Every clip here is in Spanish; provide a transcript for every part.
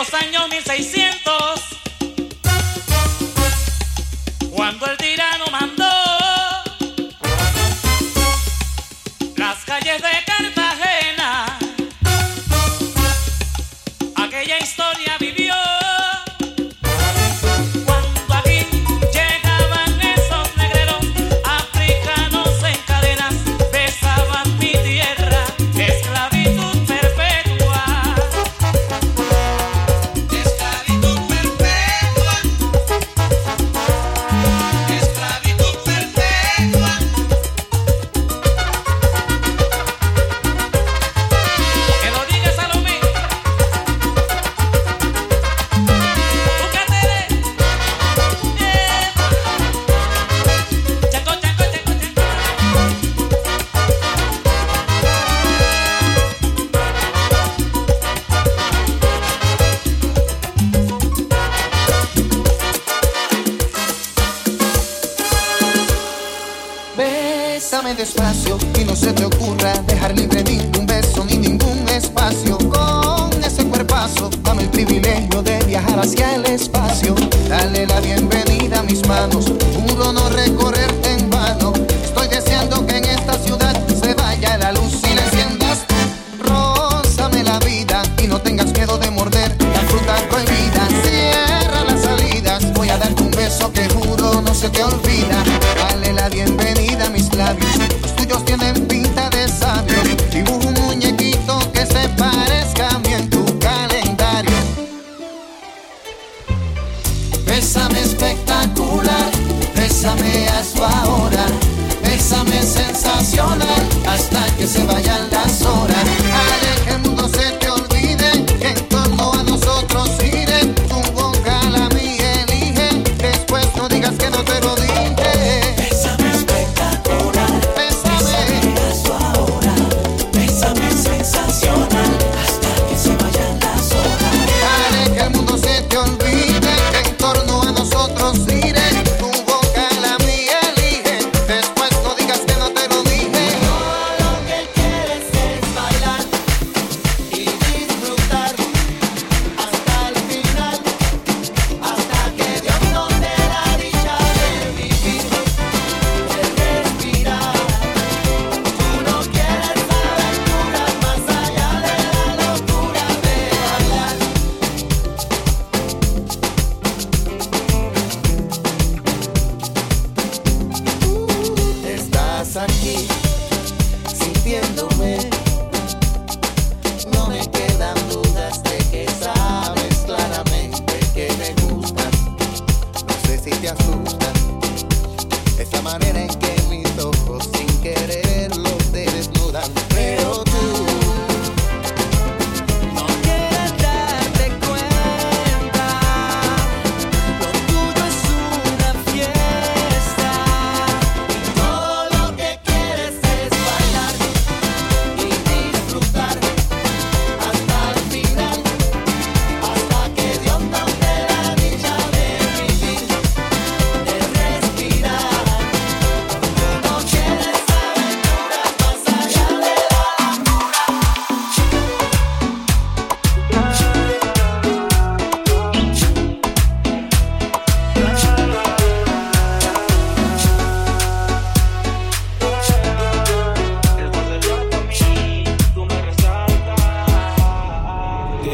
los años 1600. Y no se te ocurra dejar libre ningún beso ni ningún espacio. Con ese cuerpazo, dame el privilegio de viajar hacia el espacio. Dale la bienvenida a mis manos, bésame hazlo ahora, bésame sensacional hasta que se vayan las horas.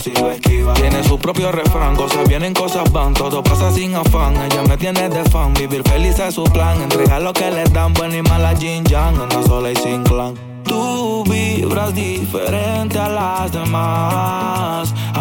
Tiene su propio refrán, cosas vienen, cosas van. Todo pasa sin afán. Ella me tiene de fan. Vivir feliz es su plan. Entregar lo que le dan, buena y mala Jin Yang. Sola y sin clan. Tú vibras diferente a las demás.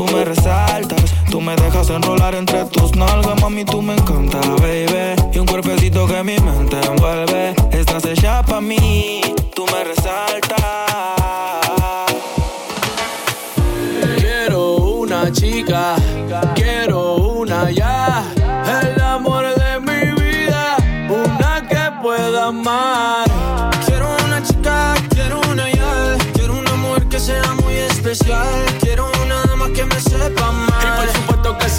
tú me resaltas. Tú me dejas enrolar entre tus nalgas, mami, tú me encanta, baby. Y un cuerpecito que mi mente envuelve. Estás hecha pa' mí, tú me resaltas. Quiero una chica, quiero una ya. El amor de mi vida, una que pueda amar. Quiero una chica, quiero una ya. Quiero una mujer que sea muy especial.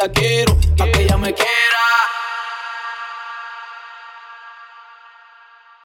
la quiero, pa' que ella me quiera.